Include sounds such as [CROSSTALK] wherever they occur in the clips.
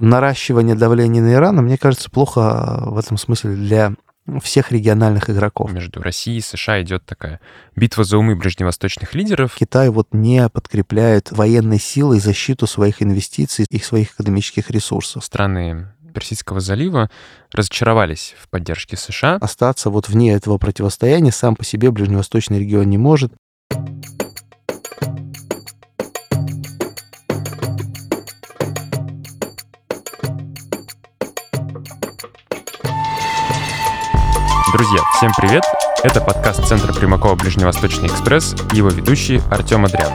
наращивание давления на Иран, мне кажется, плохо в этом смысле для всех региональных игроков. Между Россией и США идет такая битва за умы ближневосточных лидеров. Китай вот не подкрепляет военной силой защиту своих инвестиций и своих экономических ресурсов. Страны Персидского залива разочаровались в поддержке США. Остаться вот вне этого противостояния сам по себе ближневосточный регион не может. Друзья, всем привет! Это подкаст Центра Примакова «Ближневосточный экспресс» и его ведущий Артем Адрян.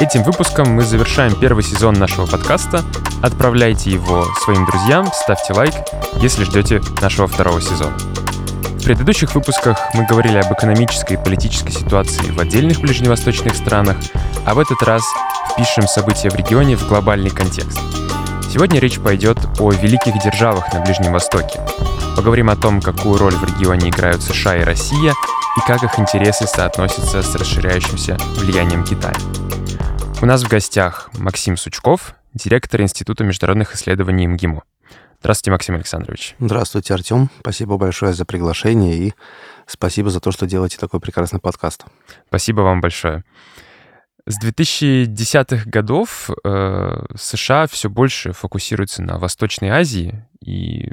Этим выпуском мы завершаем первый сезон нашего подкаста. Отправляйте его своим друзьям, ставьте лайк, если ждете нашего второго сезона. В предыдущих выпусках мы говорили об экономической и политической ситуации в отдельных ближневосточных странах, а в этот раз впишем события в регионе в глобальный контекст. Сегодня речь пойдет о великих державах на Ближнем Востоке, Поговорим о том, какую роль в регионе играют США и Россия, и как их интересы соотносятся с расширяющимся влиянием Китая. У нас в гостях Максим Сучков, директор Института международных исследований МГИМО. Здравствуйте, Максим Александрович. Здравствуйте, Артем. Спасибо большое за приглашение и спасибо за то, что делаете такой прекрасный подкаст. Спасибо вам большое. С 2010-х годов э, США все больше фокусируется на Восточной Азии, и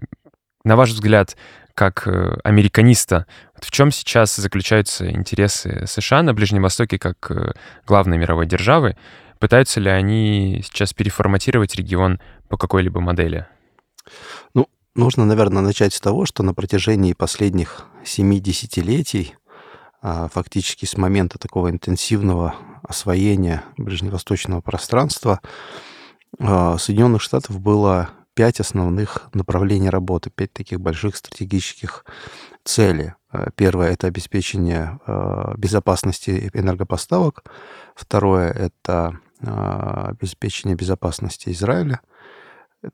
на ваш взгляд, как э, американиста, в чем сейчас заключаются интересы США на Ближнем Востоке как э, главной мировой державы? Пытаются ли они сейчас переформатировать регион по какой-либо модели? Ну, нужно, наверное, начать с того, что на протяжении последних семи десятилетий, а, фактически с момента такого интенсивного освоения ближневосточного пространства, а, Соединенных Штатов было пять основных направлений работы, пять таких больших стратегических целей. Э, первое – это обеспечение э, безопасности энергопоставок. Второе – это э, обеспечение безопасности Израиля.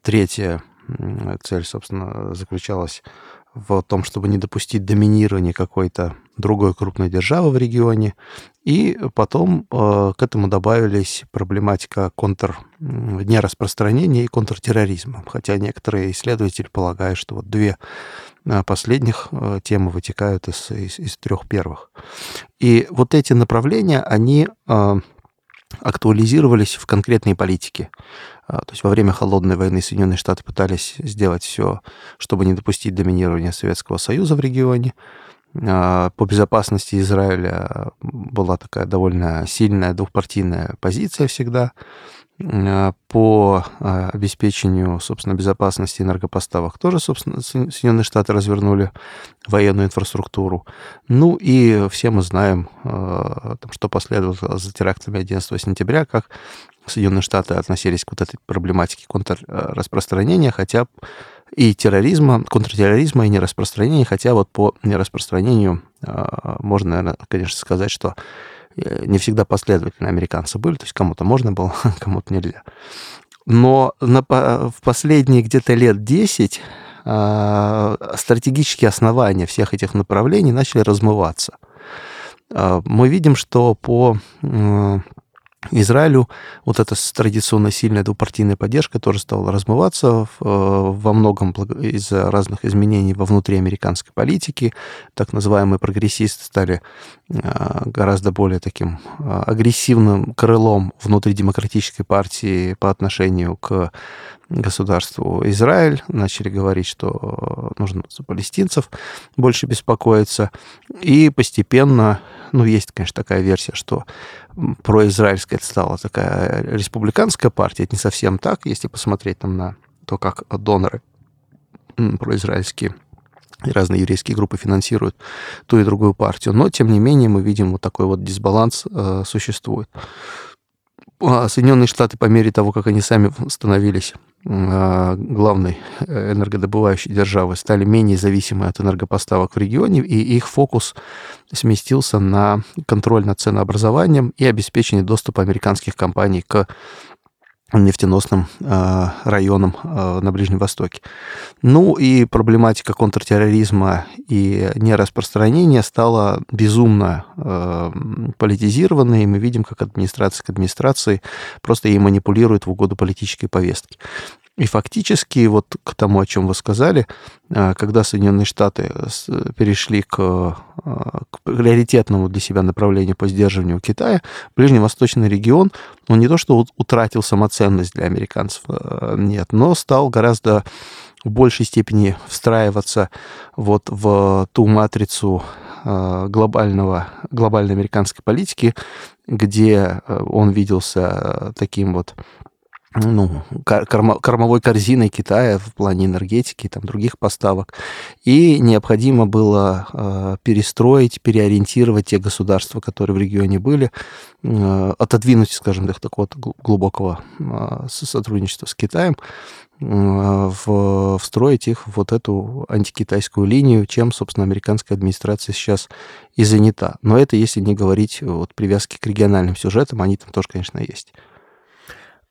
Третья цель, собственно, заключалась в том, чтобы не допустить доминирования какой-то другой крупной державы в регионе. И потом э, к этому добавились проблематика контр нераспространения и контртерроризма. Хотя некоторые исследователи полагают, что вот две э, последних э, темы вытекают из, из, из трех первых. И вот эти направления, они э, актуализировались в конкретной политике. А, то есть во время холодной войны Соединенные Штаты пытались сделать все, чтобы не допустить доминирования Советского Союза в регионе. А, по безопасности Израиля была такая довольно сильная двухпартийная позиция всегда. А, по обеспечению, собственно, безопасности энергопоставок тоже, собственно, Соединенные Штаты развернули военную инфраструктуру. Ну и все мы знаем, что последовало за терактами 11 сентября, как Соединенные Штаты относились к вот этой проблематике контрраспространения, хотя и терроризма, контртерроризма и нераспространения, хотя вот по нераспространению а, можно, наверное, конечно, сказать, что не всегда последовательно американцы были, то есть кому-то можно было, [LAUGHS] кому-то нельзя. Но на, в последние где-то лет 10 а, стратегические основания всех этих направлений начали размываться. А, мы видим, что по Израилю вот эта традиционно сильная двупартийная поддержка тоже стала размываться э, во многом из-за разных изменений во внутри американской политики. Так называемые прогрессисты стали э, гораздо более таким э, агрессивным крылом внутри демократической партии по отношению к государству Израиль, начали говорить, что нужно за палестинцев больше беспокоиться. И постепенно, ну, есть, конечно, такая версия, что произраильская стала такая республиканская партия. Это не совсем так, если посмотреть там на то, как доноры произраильские и разные еврейские группы финансируют ту и другую партию. Но, тем не менее, мы видим вот такой вот дисбаланс э, существует. А Соединенные Штаты по мере того, как они сами становились э, главной э, энергодобывающей державой, стали менее зависимы от энергопоставок в регионе, и их фокус сместился на контроль над ценообразованием и обеспечение доступа американских компаний к нефтеносным э, районам э, на Ближнем Востоке. Ну и проблематика контртерроризма и нераспространения стала безумно э, политизированной, и мы видим, как администрация к администрации просто ей манипулирует в угоду политической повестки. И фактически, вот к тому, о чем вы сказали, а, когда Соединенные Штаты перешли к, а, к приоритетному для себя направлению по сдерживанию Китая, ближневосточный регион, он не то что утратил самоценность для американцев, нет, но стал гораздо в большей степени встраиваться вот в ту матрицу глобального, глобальной американской политики, где он виделся таким вот ну, корма, кормовой корзиной Китая в плане энергетики и там, других поставок. И необходимо было э, перестроить, переориентировать те государства, которые в регионе были, э, отодвинуть, скажем так, такого глубокого э, сотрудничества с Китаем, в, встроить их в вот эту антикитайскую линию, чем, собственно, американская администрация сейчас и занята. Но это если не говорить вот привязки к региональным сюжетам, они там тоже, конечно, есть.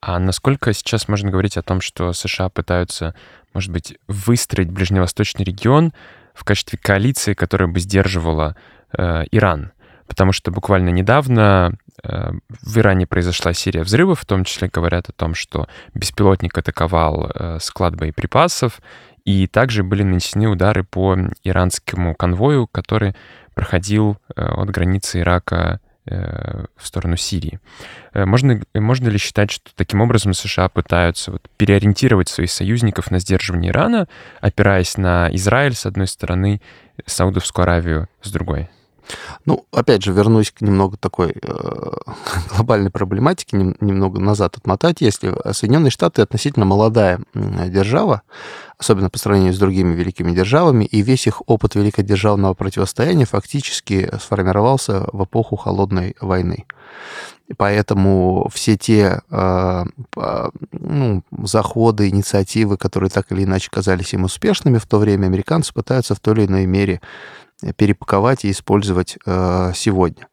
А насколько сейчас можно говорить о том, что США пытаются, может быть, выстроить ближневосточный регион в качестве коалиции, которая бы сдерживала э, Иран? Потому что буквально недавно э, в Иране произошла серия взрывов, в том числе говорят о том, что беспилотник атаковал э, склад боеприпасов, и также были нанесены удары по иранскому конвою, который проходил э, от границы Ирака в сторону Сирии. Э, можно, можно ли считать, что таким образом США пытаются вот переориентировать своих союзников на сдерживание Ирана, опираясь на Израиль с одной стороны, Саудовскую Аравию с другой? Ну, опять же, вернусь к немного такой э, [LAUGHS] глобальной проблематике, нем, немного назад отмотать. Если Соединенные Штаты относительно молодая держава, особенно по сравнению с другими великими державами, и весь их опыт великодержавного противостояния фактически сформировался в эпоху Холодной войны. Поэтому все те э, ну, заходы, инициативы, которые так или иначе казались им успешными в то время, американцы пытаются в той или иной мере перепаковать и использовать э, сегодня.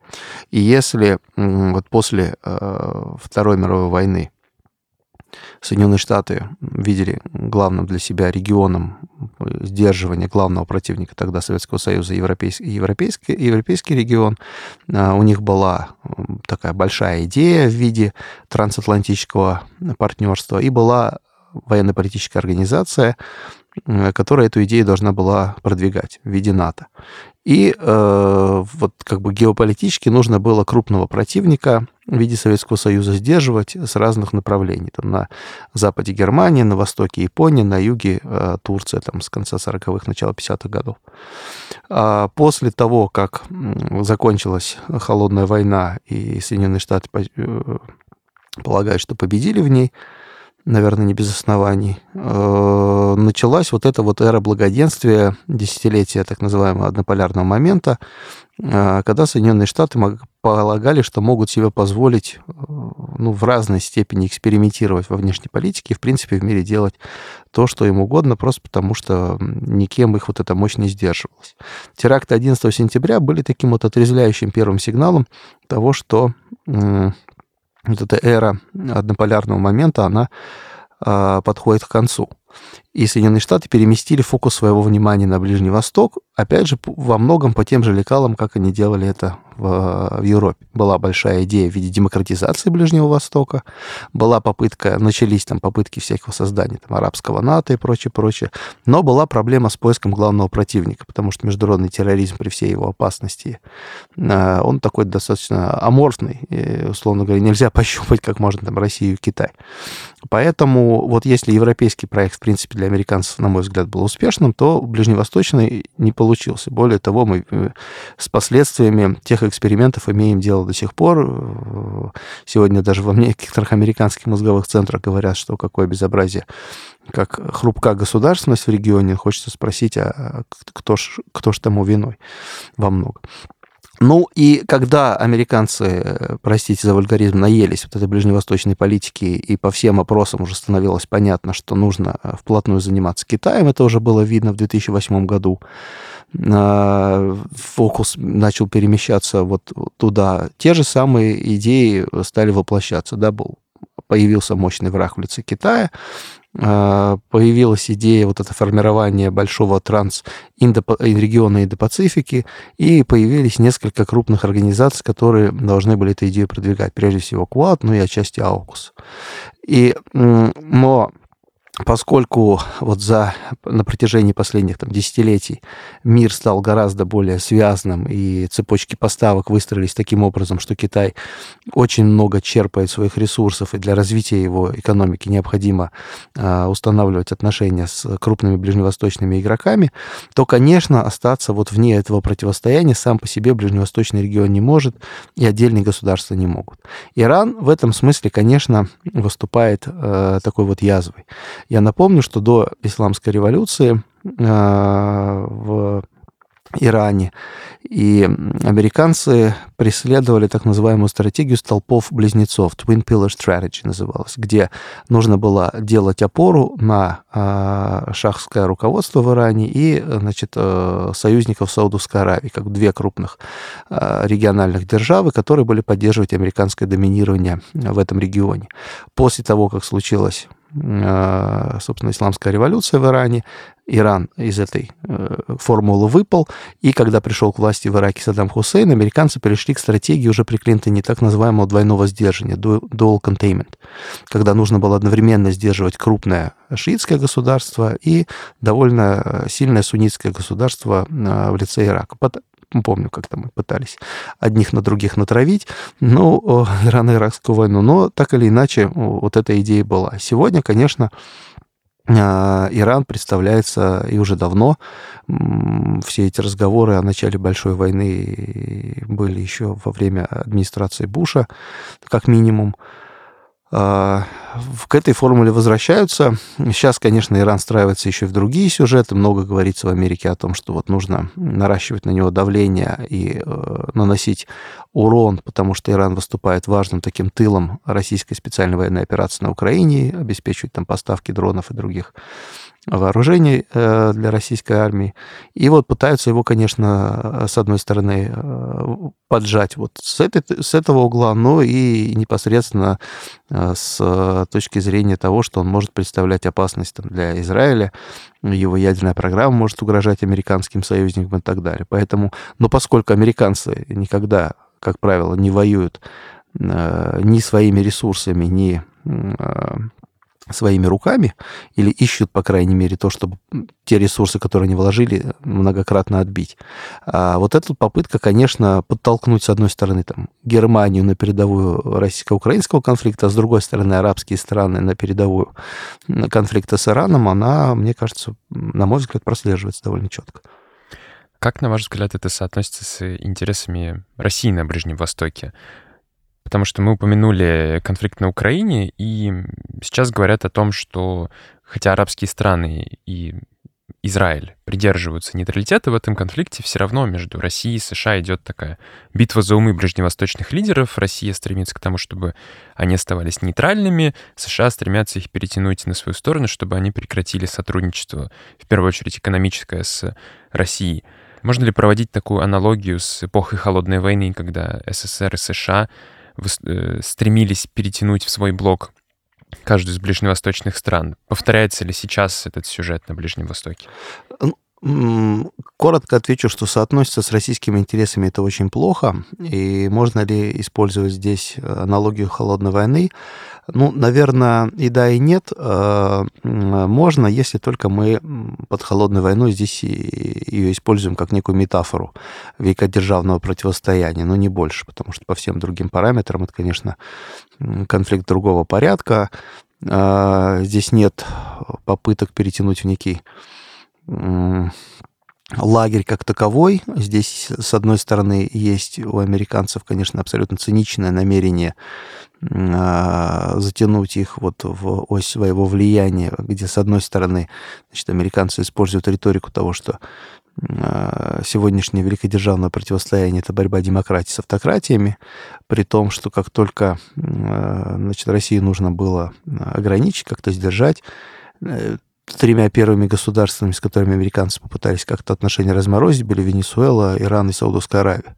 И если вот после э, Второй мировой войны Соединенные Штаты видели главным для себя регионом сдерживания главного противника тогда Советского Союза, европейский, европейский, европейский регион. У них была такая большая идея в виде трансатлантического партнерства и была военно-политическая организация, которая эту идею должна была продвигать в виде НАТО. И э, вот как бы геополитически нужно было крупного противника в виде Советского Союза сдерживать с разных направлений. Там на западе Германия, на востоке Япония, на юге э, Турция, там с конца 40-х, начала 50-х годов. А после того, как закончилась холодная война и Соединенные Штаты э, полагают, что победили в ней, наверное, не без оснований, э, началась вот эта вот эра благоденствия, десятилетия так называемого однополярного момента, э, когда Соединенные Штаты полагали, что могут себе позволить э, ну, в разной степени экспериментировать во внешней политике и, в принципе, в мире делать то, что им угодно, просто потому что никем их вот эта мощь не сдерживалась. Теракты 11 сентября были таким вот отрезвляющим первым сигналом того, что вот эта эра однополярного момента, она э, подходит к концу. И Соединенные Штаты переместили фокус своего внимания на Ближний Восток, опять же, во многом по тем же лекалам, как они делали это в, в Европе. Была большая идея в виде демократизации Ближнего Востока, была попытка, начались там попытки всякого создания там, арабского НАТО и прочее, прочее, но была проблема с поиском главного противника, потому что международный терроризм при всей его опасности, э, он такой достаточно аморфный, и, условно говоря, нельзя [LAUGHS] пощупать, как можно там Россию и Китай. Поэтому вот если европейский проект, в принципе, для американцев, на мой взгляд, был успешным, то ближневосточный не получился. Более того, мы э, с последствиями тех экспериментов имеем дело до сих пор. Сегодня даже во некоторых американских мозговых центрах говорят, что какое безобразие, как хрупка государственность в регионе. Хочется спросить, а кто ж, кто ж тому виной во многом. Ну и когда американцы, простите за вульгаризм, наелись вот этой ближневосточной политики, и по всем опросам уже становилось понятно, что нужно э, вплотную заниматься Китаем, это уже было видно в 2008 году, э, фокус начал перемещаться вот туда. Те же самые идеи стали воплощаться, да, был появился мощный враг в лице Китая, а, появилась идея вот это формирование большого транс-региона Индо-Пацифики, и появились несколько крупных организаций, которые должны были эту идею продвигать. Прежде всего Квад, ну и отчасти Аукус. И, но поскольку вот за, на протяжении последних там, десятилетий мир стал гораздо более связанным, и цепочки поставок выстроились таким образом, что Китай очень много черпает своих ресурсов, и для развития его экономики необходимо э, устанавливать отношения с крупными ближневосточными игроками, то, конечно, остаться вот вне этого противостояния сам по себе ближневосточный регион не может, и отдельные государства не могут. Иран в этом смысле, конечно, выступает э, такой вот язвой. Я напомню, что до исламской революции э, в Иране. И американцы преследовали так называемую стратегию столпов-близнецов, Twin Pillar Strategy называлась, где нужно было делать опору на э, шахское руководство в Иране и значит, э, союзников Саудовской Аравии, как две крупных региональных державы, которые были поддерживать американское доминирование в этом регионе. После того, как случилось собственно, исламская революция в Иране, Иран из этой э, формулы выпал, и когда пришел к власти в Ираке Саддам Хусейн, американцы перешли к стратегии уже при Клинтоне так называемого двойного сдерживания, dual containment, когда нужно было одновременно сдерживать крупное шиитское государство и довольно сильное суннитское государство э, в лице Ирака. Помню, как там мы пытались одних на других натравить, ну, Ирано-Иракскую [LAUGHS] войну, но так или иначе вот эта идея была. Сегодня, конечно, а, Иран представляется и уже давно. Все эти разговоры о начале большой войны были еще во время администрации Буша, как минимум. А, к этой формуле возвращаются. Сейчас, конечно, Иран страивается еще и в другие сюжеты. Много говорится в Америке о том, что вот нужно наращивать на него давление и э, наносить урон, потому что Иран выступает важным таким тылом российской специальной военной операции на Украине, обеспечивает там поставки дронов и других вооружений э, для российской армии. И вот пытаются его, конечно, с одной стороны э, поджать вот с, этой, с этого угла, но и непосредственно э, с точки зрения того, что он может представлять опасность там, для Израиля, его ядерная программа может угрожать американским союзникам и так далее. Поэтому, но поскольку американцы никогда, как правило, не воюют ни своими ресурсами, ни своими руками или ищут, по крайней мере, то, чтобы те ресурсы, которые они вложили, многократно отбить. А вот эта попытка, конечно, подтолкнуть, с одной стороны, там, Германию на передовую российско-украинского конфликта, а с другой стороны, арабские страны на передовую конфликта с Ираном, она, мне кажется, на мой взгляд, прослеживается довольно четко. Как, на ваш взгляд, это соотносится с интересами России на Ближнем Востоке? Потому что мы упомянули конфликт на Украине, и сейчас говорят о том, что хотя арабские страны и Израиль придерживаются нейтралитета в этом конфликте, все равно между Россией и США идет такая битва за умы ближневосточных лидеров. Россия стремится к тому, чтобы они оставались нейтральными, США стремятся их перетянуть на свою сторону, чтобы они прекратили сотрудничество, в первую очередь экономическое, с Россией. Можно ли проводить такую аналогию с эпохой Холодной войны, когда СССР и США стремились перетянуть в свой блок каждую из ближневосточных стран. Повторяется ли сейчас этот сюжет на Ближнем Востоке? Коротко отвечу, что соотносится с российскими интересами это очень плохо. И можно ли использовать здесь аналогию холодной войны? Ну, наверное, и да, и нет. Э, можно, если только мы под холодной войной здесь ее используем как некую метафору великодержавного противостояния, но не больше, потому что по всем другим параметрам это, конечно, конфликт другого порядка. Э, здесь нет попыток перетянуть в некий лагерь как таковой. Здесь, с одной стороны, есть у американцев, конечно, абсолютно циничное намерение а, затянуть их вот в ось своего влияния, где, с одной стороны, значит, американцы используют риторику того, что а, сегодняшнее великодержавное противостояние – это борьба демократии с автократиями, при том, что как только а, значит, России нужно было ограничить, как-то сдержать, э, тремя первыми государствами, с которыми американцы попытались как-то отношения разморозить, были Венесуэла, Иран и Саудовская Аравия.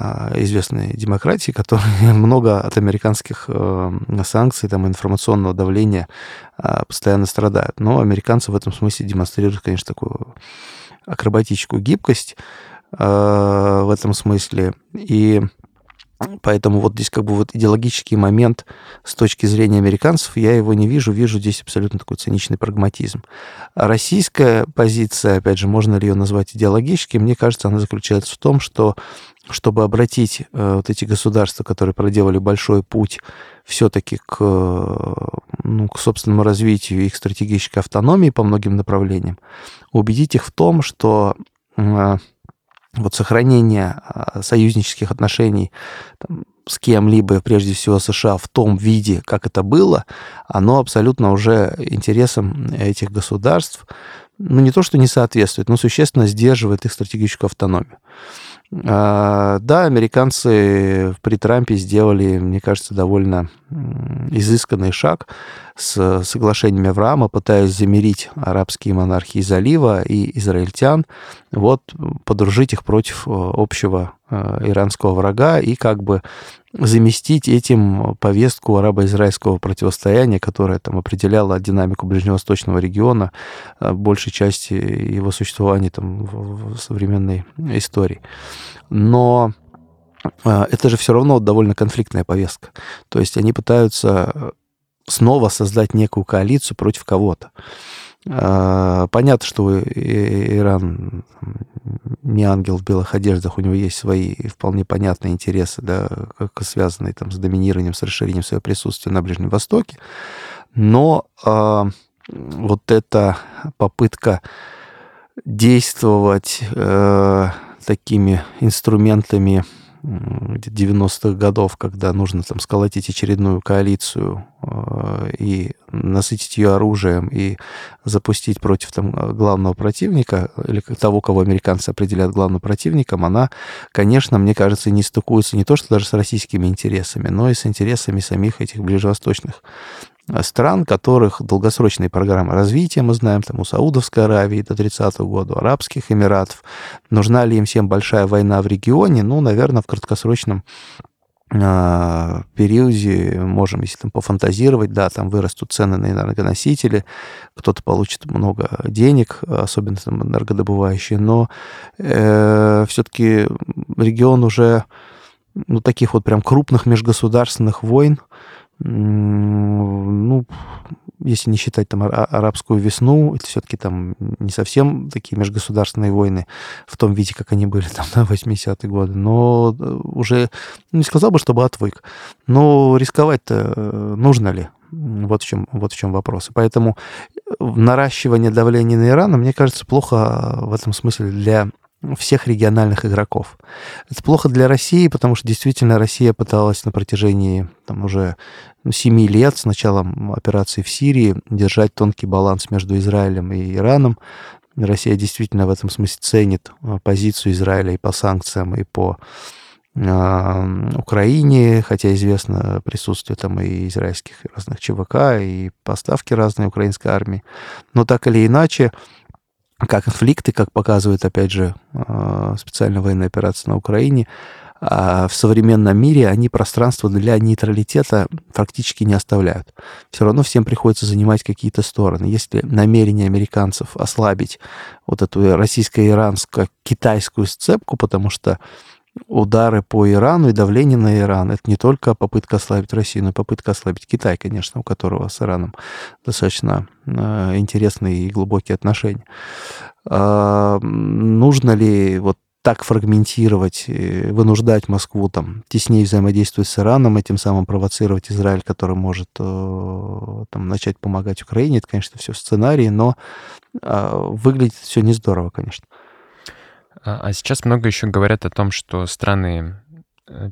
А, известные демократии, которые [LAUGHS] много от американских э, санкций, там, информационного давления а, постоянно страдают. Но американцы в этом смысле демонстрируют, конечно, такую акробатическую гибкость э, в этом смысле. И Поэтому вот здесь как бы вот идеологический момент с точки зрения американцев, я его не вижу, вижу здесь абсолютно такой циничный прагматизм. А российская позиция, опять же, можно ли ее назвать идеологической, мне кажется, она заключается в том, что чтобы обратить э, вот эти государства, которые проделали большой путь все-таки к, ну, к собственному развитию их стратегической автономии по многим направлениям, убедить их в том, что э, вот сохранение а, союзнических отношений там, с кем-либо, прежде всего США, в том виде, как это было, оно абсолютно уже интересам этих государств, ну, не то, что не соответствует, но существенно сдерживает их стратегическую автономию. А, да, американцы при Трампе сделали, мне кажется, довольно изысканный шаг с соглашениями Авраама, пытаясь замерить арабские монархии залива и израильтян, вот подружить их против э, общего э, иранского врага и как бы заместить этим повестку арабо-израильского противостояния, которая там определяла динамику ближневосточного региона, э, большей части его существования там в современной истории. Но это же все равно довольно конфликтная повестка. То есть они пытаются снова создать некую коалицию против кого-то. Понятно, что Иран не ангел в белых одеждах, у него есть свои вполне понятные интересы, да, как связанные там, с доминированием, с расширением своего присутствия на Ближнем Востоке. Но э, вот эта попытка действовать э, такими инструментами 90-х годов, когда нужно там сколотить очередную коалицию э, и насытить ее оружием и запустить против там главного противника или того, кого американцы определяют главным противником, она, конечно, мне кажется, не стыкуется не то, что даже с российскими интересами, но и с интересами самих этих ближневосточных стран, которых долгосрочные программы развития, мы знаем, там у Саудовской Аравии до 30-го года, у Арабских Эмиратов. Нужна ли им всем большая война в регионе? Ну, наверное, в краткосрочном а, периоде можем, если там пофантазировать, да, там вырастут цены на энергоносители, кто-то получит много денег, особенно там энергодобывающие, но э, все-таки регион уже ну, таких вот прям крупных межгосударственных войн, ну, если не считать там арабскую весну, это все-таки там не совсем такие межгосударственные войны в том виде, как они были [LAUGHS] там на 80-е годы, но э, уже, ну, не сказал бы, чтобы отвык, но рисковать-то э, нужно ли? Вот в чем, вот в чем вопрос. поэтому э, наращивание давления на Иран, мне кажется, плохо в этом смысле для всех региональных игроков. Это плохо для России, потому что действительно Россия пыталась на протяжении там, уже ну, семи лет с началом операции в Сирии держать тонкий баланс между Израилем и Ираном. Россия действительно в этом смысле ценит а, позицию Израиля и по санкциям, и по э, Украине, хотя известно присутствие там и израильских разных ЧВК, и поставки разной украинской армии. Но так или иначе, как конфликты, как показывает, опять же, а, специальная военная операция на Украине, а в современном мире они пространство для нейтралитета практически не оставляют. Все равно всем приходится занимать какие-то стороны. Если намерение американцев ослабить вот эту российско-иранско-китайскую сцепку, потому что удары по Ирану и давление на Иран. Это не только попытка ослабить Россию, но и попытка ослабить Китай, конечно, у которого с Ираном достаточно э, интересные и глубокие отношения. Э, нужно ли вот так фрагментировать, вынуждать Москву там теснее взаимодействовать с Ираном, и тем самым провоцировать Израиль, который может э, там, начать помогать Украине. Это, конечно, все сценарии, но э, выглядит все не здорово, конечно. А, а сейчас много еще говорят о том, что страны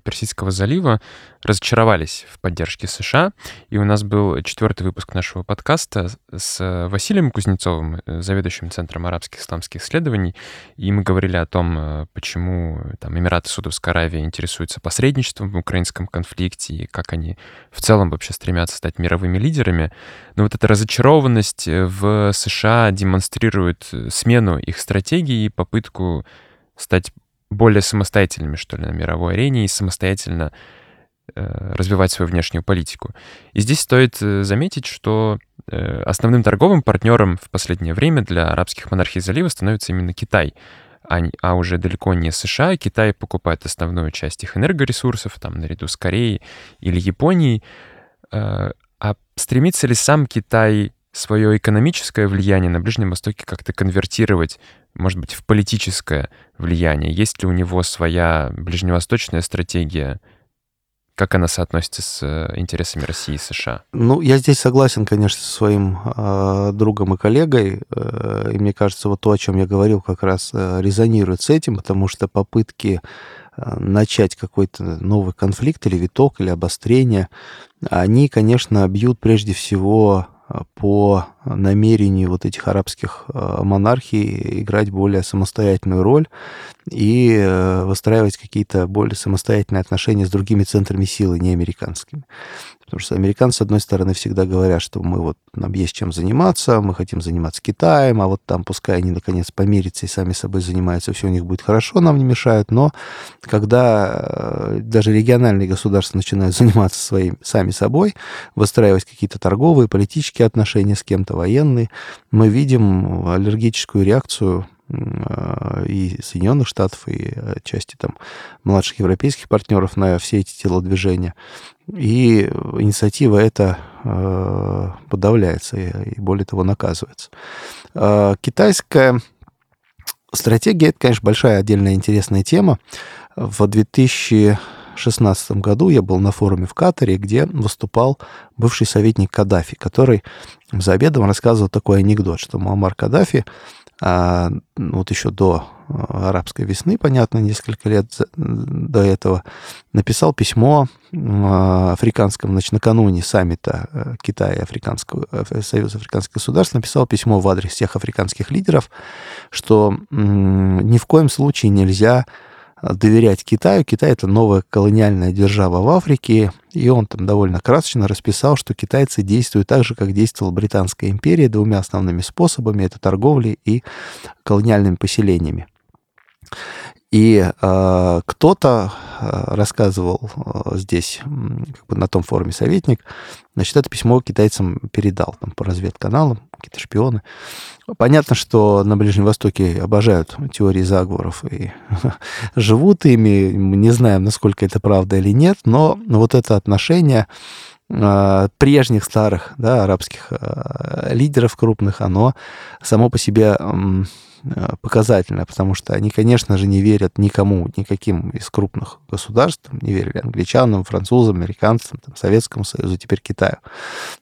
Персидского залива разочаровались в поддержке США. И у нас был четвертый выпуск нашего подкаста с Василием Кузнецовым, э, заведующим Центром арабских исламских исследований. И мы говорили о том, э, почему там, Эмираты Судовской Аравии интересуются посредничеством в украинском конфликте и как они в целом вообще стремятся стать мировыми лидерами. Но вот эта разочарованность в США демонстрирует смену их стратегии и попытку стать более самостоятельными, что ли, на мировой арене и самостоятельно э, развивать свою внешнюю политику. И здесь стоит э, заметить, что э, основным торговым партнером в последнее время для арабских монархий залива становится именно Китай. а, а уже далеко не США. Китай покупает основную часть их энергоресурсов, там, наряду с Кореей или Японией. Э, а стремится ли сам Китай свое экономическое влияние на Ближнем Востоке как-то конвертировать, может быть, в политическое влияние? Есть ли у него своя ближневосточная стратегия? Как она соотносится с э, интересами России и США? Ну, я здесь согласен, конечно, со своим э, другом и коллегой. Э, и мне кажется, вот то, о чем я говорил, как раз э, резонирует с этим, потому что попытки э, начать какой-то новый конфликт или виток, или обострение, они, конечно, бьют прежде всего по намерению вот этих арабских э, монархий играть более самостоятельную роль и э, выстраивать какие-то более самостоятельные отношения с другими центрами силы, не американскими. Потому что американцы, с одной стороны, всегда говорят, что мы вот, нам есть чем заниматься, мы хотим заниматься Китаем, а вот там пускай они наконец помирятся и сами собой занимаются, все у них будет хорошо, нам не мешают. Но когда э, даже региональные государства начинают [LAUGHS] заниматься своим, сами собой, выстраивать какие-то торговые, политические отношения с кем-то, военные, мы видим аллергическую реакцию и Соединенных Штатов, и части там младших европейских партнеров на все эти телодвижения. И инициатива эта э, подавляется и, более того, наказывается. Э, китайская стратегия — это, конечно, большая отдельная интересная тема. В 2016 году я был на форуме в Катаре, где выступал бывший советник Каддафи, который за обедом рассказывал такой анекдот, что Муаммар Каддафи а, вот еще до а, арабской весны, понятно, несколько лет до этого, написал письмо а, африканскому, значит, накануне саммита э, Китая и Африканского, э, Союза африканских государств, написал письмо в адрес всех африканских лидеров, что ни в коем случае нельзя доверять Китаю. Китай — это новая колониальная держава в Африке, и он там довольно красочно расписал, что китайцы действуют так же, как действовала Британская империя, двумя основными способами — это торговлей и колониальными поселениями. И э, кто-то э, рассказывал э, здесь, как бы на том форуме советник, значит, это письмо китайцам передал там, по разведканалам, какие-то шпионы. Понятно, что на Ближнем Востоке обожают теории заговоров и [LAUGHS] живут ими. Мы не знаем, насколько это правда или нет, но вот это отношение э, прежних старых да, арабских э, лидеров крупных, оно само по себе показательно, потому что они, конечно же, не верят никому, никаким из крупных государств, не верили англичанам, французам, американцам, там, Советскому Союзу, теперь Китаю.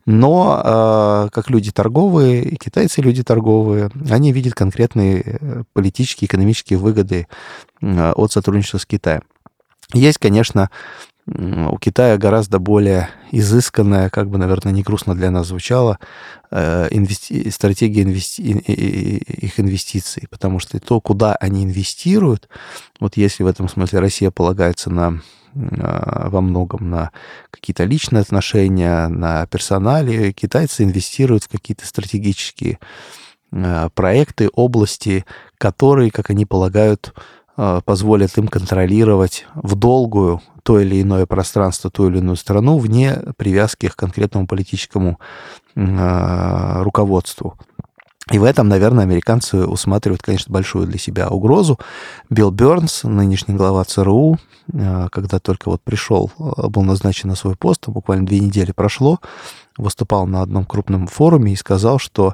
Но э, как люди торговые, и китайцы люди торговые, они видят конкретные э, политические, экономические выгоды э, от сотрудничества с Китаем. Есть, конечно, у Китая гораздо более изысканная, как бы, наверное, не грустно для нас звучало, э, инвести... стратегия инвести... их инвестиций, потому что то, куда они инвестируют, вот если в этом смысле Россия полагается на э, во многом на какие-то личные отношения, на персонале, китайцы инвестируют в какие-то стратегические э, проекты, области, которые, как они полагают, позволят им контролировать в долгую то или иное пространство, ту или иную страну вне привязки к конкретному политическому э, руководству. И в этом, наверное, американцы усматривают, конечно, большую для себя угрозу. Билл Бернс, нынешний глава ЦРУ, э, когда только вот пришел, э, был назначен на свой пост, буквально две недели прошло, выступал на одном крупном форуме и сказал, что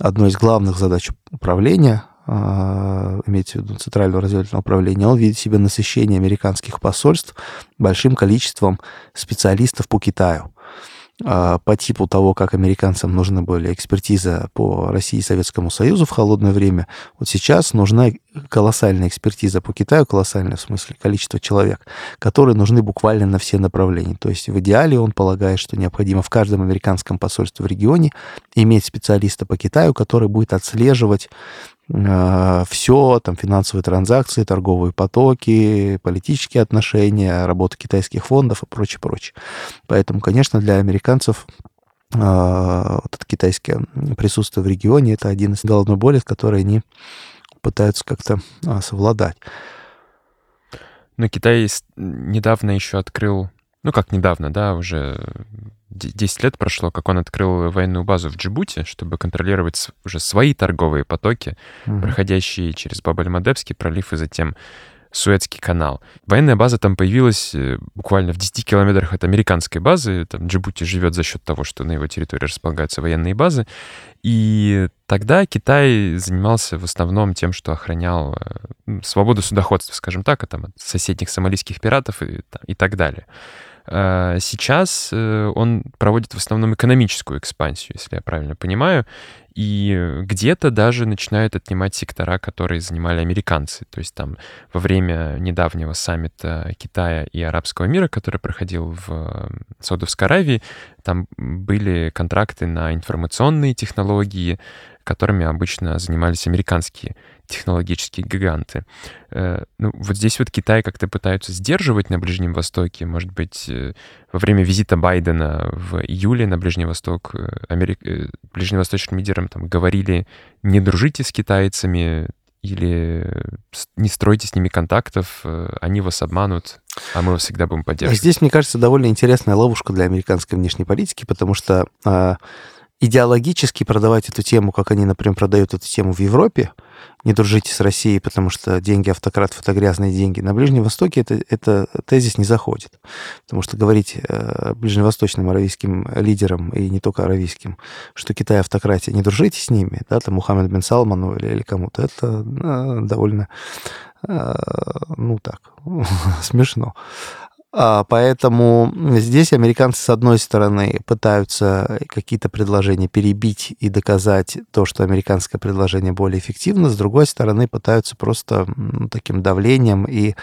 одной из главных задач управления имеется в виду Центрального разведывательного управления, он видит себе насыщение американских посольств большим количеством специалистов по Китаю а, по типу того, как американцам нужны были экспертиза по России и Советскому Союзу в холодное время, вот сейчас нужна колоссальная экспертиза по Китаю, колоссальное в смысле количество человек, которые нужны буквально на все направления. То есть в идеале он полагает, что необходимо в каждом американском посольстве в регионе иметь специалиста по Китаю, который будет отслеживать все, там, финансовые транзакции, торговые потоки, политические отношения, работа китайских фондов и прочее, прочее. Поэтому, конечно, для американцев э, вот это китайское присутствие в регионе это один из головной боли, с которой они пытаются как-то а, совладать. Но Китай недавно еще открыл, ну как недавно, да, уже 10 лет прошло, как он открыл военную базу в Джибути, чтобы контролировать уже свои торговые потоки, mm-hmm. проходящие через Баб-аль-Мадебский пролив и затем Суэцкий канал. Военная база там появилась э, буквально в 10 километрах от американской базы. Там Джибути живет за счет того, что на его территории располагаются военные базы. И тогда Китай занимался в основном тем, что охранял э, свободу судоходства, скажем так, а там, от соседних сомалийских пиратов и, и так далее. А, сейчас э, он проводит в основном экономическую экспансию, если я правильно понимаю, и где-то даже начинают отнимать сектора, которые занимали американцы. То есть там во время недавнего саммита Китая и арабского мира, который проходил в Саудовской Аравии, там были контракты на информационные технологии, которыми обычно занимались американские технологические гиганты. Э, ну, вот здесь вот Китай как-то пытаются сдерживать на Ближнем Востоке. Может быть, э, во время визита Байдена в июле на Ближний Восток э, Америк... ближневосточным лидерам там говорили «не дружите с китайцами», или не стройте с ними контактов, они вас обманут, а мы вас всегда будем поддерживать. Здесь, мне кажется, довольно интересная ловушка для американской внешней политики, потому что э, идеологически продавать эту тему, как они, например, продают эту тему в Европе, не дружите с Россией, потому что деньги автократов — это грязные деньги. На Ближнем Востоке это, это тезис не заходит. Потому что говорить э, ближневосточным аравийским лидерам, и не только аравийским, что Китай автократия, не дружите с ними, да, там Мухаммед бен Салману или, или кому-то, это э, довольно, э, ну так, [LAUGHS] смешно. А, поэтому здесь американцы, с одной стороны, пытаются какие-то предложения перебить и доказать то, что американское предложение более эффективно, с другой стороны, пытаются просто ну, таким давлением и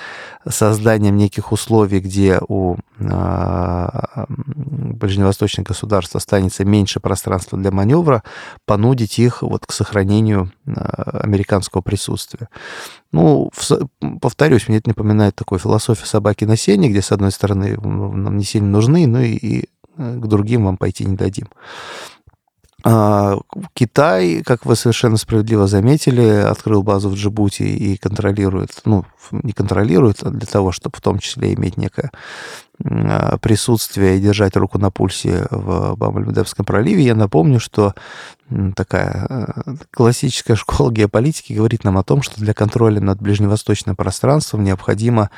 созданием неких условий, где у ближневосточных государств останется меньше пространства для маневра, понудить их вот к сохранению а, американского присутствия. Ну, повторюсь, мне это напоминает такой философию собаки на сене, где, с одной стороны, нам не сильно нужны, но и, и э, к другим вам пойти не дадим. А, Китай, как вы совершенно справедливо заметили, открыл базу в Джибути и контролирует, ну, не контролирует, а для того, чтобы в том числе иметь некое а, присутствие и держать руку на пульсе в Бамбальмедевском проливе. Я напомню, что такая э, классическая школа геополитики говорит нам о том, что для контроля над ближневосточным пространством необходимо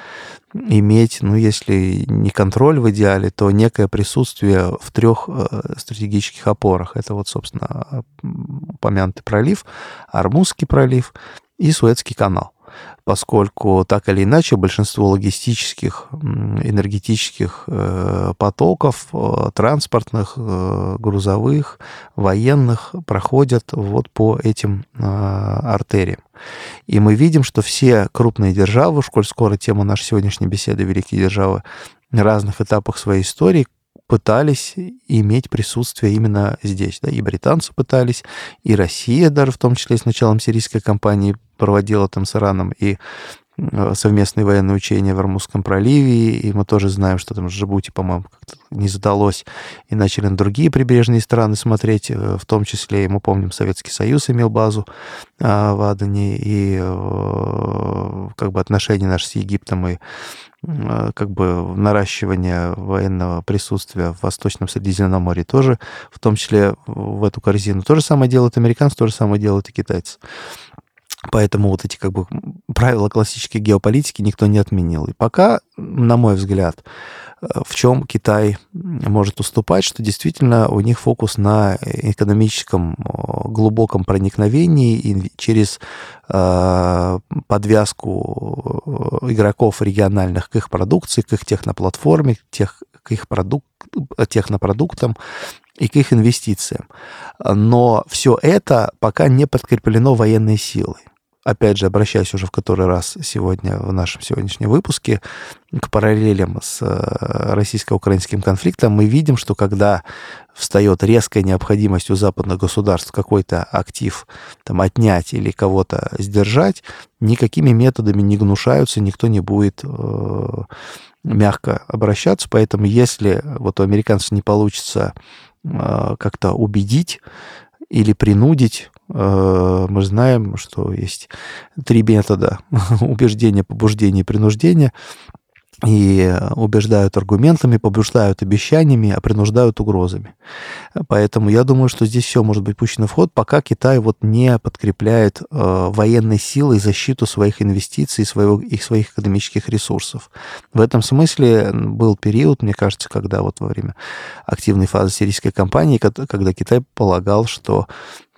иметь, ну, если не контроль в идеале, то некое присутствие в трех э, стратегических опорах. Это вот, собственно, упомянутый пролив, Армузский пролив и Суэцкий канал поскольку так или иначе большинство логистических, энергетических э, потоков, э, транспортных, э, грузовых, военных проходят вот по этим артериям. И мы видим, что все крупные державы, коль скоро тема нашей сегодняшней беседы «Великие державы», на разных этапах своей истории пытались иметь присутствие именно здесь. Да? И британцы пытались, и Россия даже в том числе с началом сирийской кампании проводила там с Ираном и совместные военные учения в Армузском проливе, и мы тоже знаем, что там Джибути, по-моему, как-то не задалось, и начали на другие прибрежные страны смотреть, э, в том числе, и мы помним, Советский Союз имел базу а, в Адане, и э, как бы отношения наши с Египтом и как бы наращивание военного присутствия в Восточном Средиземноморье тоже, в том числе в эту корзину. То же самое делают американцы, то же самое делают и китайцы. Поэтому вот эти как бы правила классической геополитики никто не отменил. И пока, на мой взгляд, э, в чем Китай может уступать, что действительно у них фокус на экономическом глубоком проникновении через э, подвязку э, игроков региональных к их продукции, к их техноплатформе, тех, к их продук, технопродуктам и к их инвестициям. Но все это пока не подкреплено военной силой опять же, обращаясь уже в который раз сегодня в нашем сегодняшнем выпуске к параллелям с э, российско-украинским конфликтом, мы видим, что когда встает резкая необходимость у западных государств какой-то актив там, отнять или кого-то сдержать, никакими методами не гнушаются, никто не будет э, мягко обращаться. Поэтому если вот у американцев не получится э, как-то убедить или принудить мы знаем, что есть три метода [LAUGHS] убеждения, побуждения и принуждения. и убеждают аргументами, побуждают обещаниями, а принуждают угрозами. Поэтому я думаю, что здесь все может быть пущено в ход, пока Китай вот не подкрепляет э, военной силой защиту своих инвестиций, своего, их своих экономических ресурсов. В этом смысле был период, мне кажется, когда вот во время активной фазы сирийской кампании, когда Китай полагал, что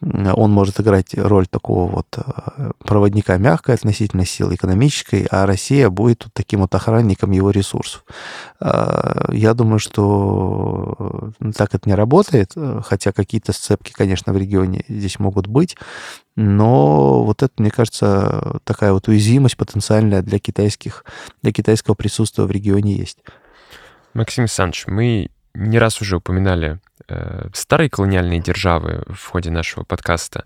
он может играть роль такого вот э, проводника мягкой относительно силы экономической, а Россия будет вот таким вот охранником его ресурсов. Э, я думаю, что так это не работает, э, хотя какие-то сцепки, конечно, в регионе здесь могут быть, но вот это, мне кажется, такая вот уязвимость потенциальная для, китайских, для китайского присутствия в регионе есть. Максим Александрович, мы не раз уже упоминали э, старые колониальные державы в ходе нашего подкаста.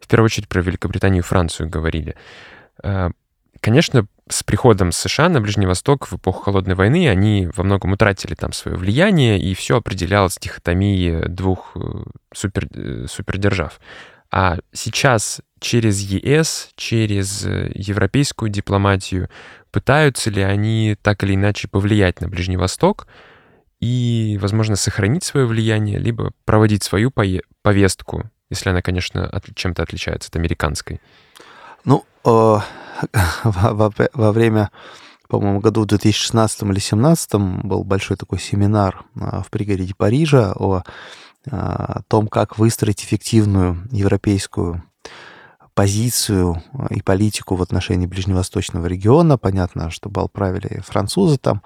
В первую очередь про Великобританию и Францию говорили. Э, конечно, с приходом США на Ближний Восток в эпоху Холодной войны они во многом утратили там свое влияние, и все определялось дихотомией двух э, супер, э, супердержав. А сейчас через ЕС, через э, европейскую дипломатию пытаются ли они так или иначе повлиять на Ближний Восток, и, возможно, сохранить свое влияние, либо проводить свою повестку, если она, конечно, от, чем-то отличается от американской? Ну, э, [LAUGHS] во, во время, по-моему, году в 2016 или 2017 был большой такой семинар э, в пригороде Парижа о, э, о том, как выстроить эффективную европейскую позицию и политику в отношении ближневосточного региона. Понятно, что бал правили французы там.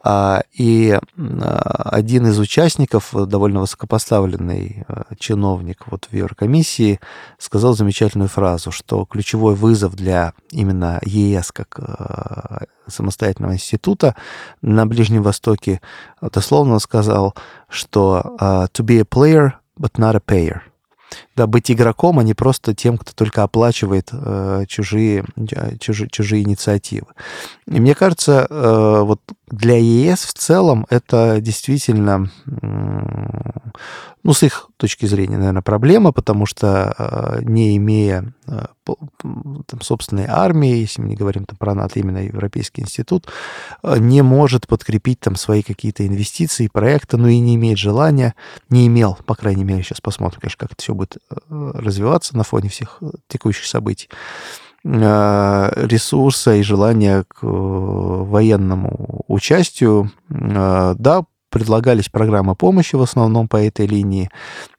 А, и а, один из участников, довольно высокопоставленный а, чиновник вот в Еврокомиссии, сказал замечательную фразу, что ключевой вызов для именно ЕС как самостоятельного института на Ближнем Востоке, дословно сказал, что to be a player, but not a payer – да, быть игроком, а не просто тем, кто только оплачивает э, чужие, э, чужие, чужие инициативы. И мне кажется, э, вот для ЕС в целом это действительно, э, ну, с их точки зрения, наверное, проблема, потому что э, не имея э, там, собственной армии, если мы не говорим там, про НАТО, именно Европейский институт, э, не может подкрепить там свои какие-то инвестиции, проекты, но и не имеет желания, не имел, по крайней мере, сейчас посмотрим, конечно, как это все будет развиваться на фоне всех э, текущих событий, э, ресурса и желания к э, военному участию. Да, предлагались программы помощи в основном по этой линии,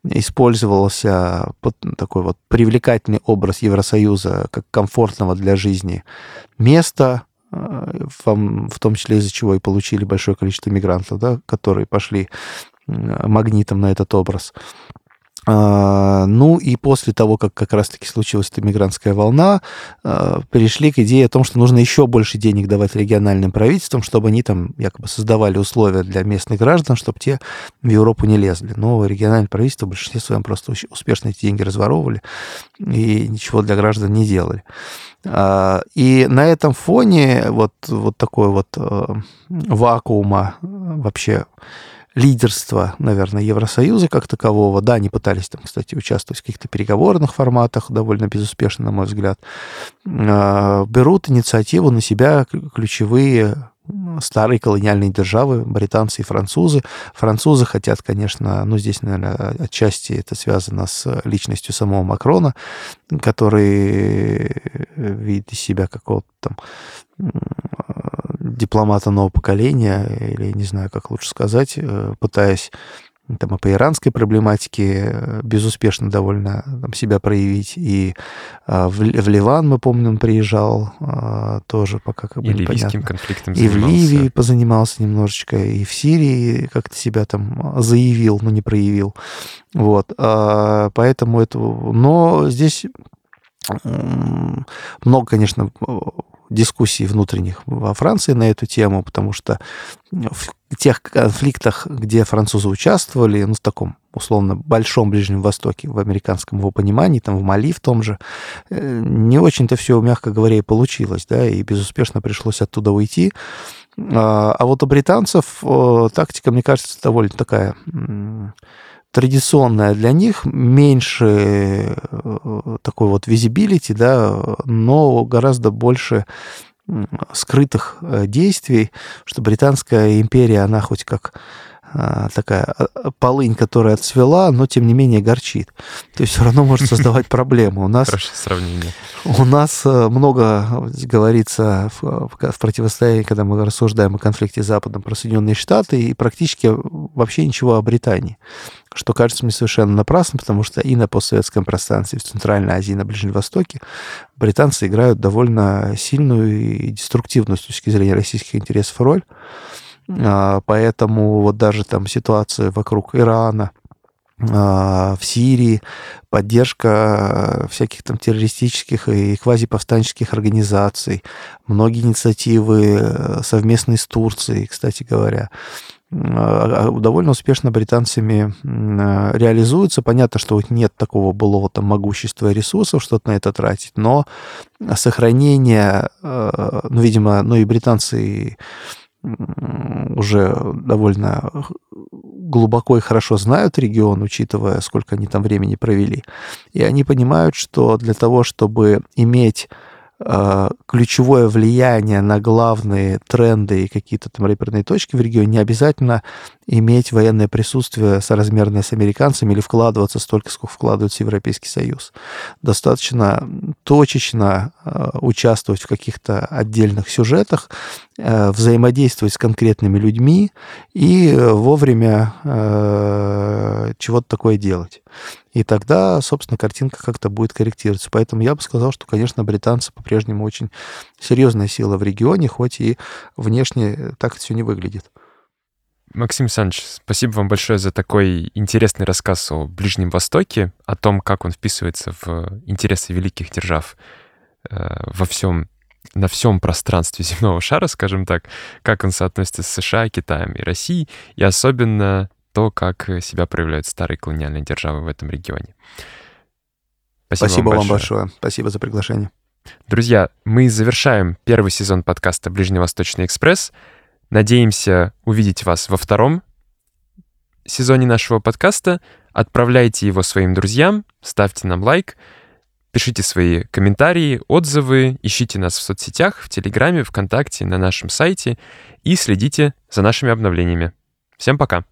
использовался такой вот привлекательный образ Евросоюза как комфортного для жизни места, в том числе из-за чего и получили большое количество мигрантов, да, которые пошли магнитом на этот образ. А, ну и после того, как как раз-таки случилась эта мигрантская волна, а, перешли к идее о том, что нужно еще больше денег давать региональным правительствам, чтобы они там якобы создавали условия для местных граждан, чтобы те в Европу не лезли. Но региональные правительства в большинстве своем просто успешно эти деньги разворовывали и ничего для граждан не делали. А, и на этом фоне вот, вот такой вот вакуума вообще лидерства, наверное, Евросоюза как такового. Да, они пытались там, кстати, участвовать в каких-то переговорных форматах, довольно безуспешно, на мой взгляд. А, берут инициативу на себя ключевые старые колониальные державы, британцы и французы. Французы хотят, конечно, ну, здесь, наверное, отчасти это связано с личностью самого Макрона, который видит из себя какого-то там дипломата нового поколения, или не знаю, как лучше сказать, э, пытаясь там и по иранской проблематике э, безуспешно довольно там, себя проявить. И а, в, в Ливан, мы помним, приезжал а, тоже пока как бы И ливийским конфликтом занимался. И в Ливии позанимался немножечко, и в Сирии как-то себя там заявил, но не проявил. Вот. А, поэтому это... Но здесь много, конечно, дискуссий внутренних во Франции на эту тему, потому что в тех конфликтах, где французы участвовали, ну, в таком условно большом Ближнем Востоке, в американском его понимании, там в Мали в том же, э, не очень-то все, мягко говоря, и получилось, да, и безуспешно пришлось оттуда уйти. А, а вот у британцев э, тактика, мне кажется, довольно такая традиционная для них, меньше э, такой вот визибилити, да, но гораздо больше скрытых э, действий, что Британская империя, она хоть как такая а, полынь, которая отцвела, но тем не менее горчит. То есть все равно может [LAUGHS] создавать проблему. У нас, Хорошее сравнение. У нас э, много говорится в, в противостоянии, когда мы рассуждаем о конфликте с Западом про Соединенные Штаты, и практически вообще ничего о Британии. Что кажется мне совершенно напрасно, потому что и на постсоветском пространстве, в Центральной Азии, и на Ближнем Востоке британцы играют довольно сильную и деструктивную с точки зрения российских интересов роль. А, поэтому вот даже там ситуация вокруг Ирана, а, в Сирии, поддержка всяких там террористических и квазиповстанческих организаций, многие инициативы э, совместные с Турцией, кстати говоря, а, довольно успешно британцами реализуются. Понятно, что нет такого былого там могущества и ресурсов что-то на это тратить, но сохранение, ну, видимо, ну и британцы уже довольно глубоко и хорошо знают регион, учитывая, сколько они там времени провели. И они понимают, что для того, чтобы иметь Э, ключевое влияние на главные тренды и какие-то там реперные точки в регионе, не обязательно иметь военное присутствие соразмерное с американцами или вкладываться столько, сколько вкладывается Европейский Союз. Достаточно точечно э, участвовать в каких-то отдельных сюжетах, э, взаимодействовать с конкретными людьми и вовремя чего-то такое делать. И тогда, собственно, картинка как-то будет корректироваться. Поэтому я бы сказал, что, конечно, британцы по-прежнему очень серьезная сила в регионе, хоть и внешне так все не выглядит. Максим Александрович, спасибо вам большое за такой интересный рассказ о Ближнем Востоке, о том, как он вписывается в интересы великих держав э, во всем, на всем пространстве [LAUGHS] земного шара, скажем так, как он соотносится с США, Китаем и Россией, и особенно то, как себя проявляют старые колониальные державы в этом регионе. Спасибо, Спасибо вам, большое. вам большое. Спасибо за приглашение. Друзья, мы завершаем первый сезон подкаста «Ближневосточный экспресс». Надеемся увидеть вас во втором сезоне нашего подкаста. Отправляйте его своим друзьям, ставьте нам лайк, пишите свои комментарии, отзывы, ищите нас в соцсетях, в Телеграме, ВКонтакте, на нашем сайте и следите за нашими обновлениями. Всем пока!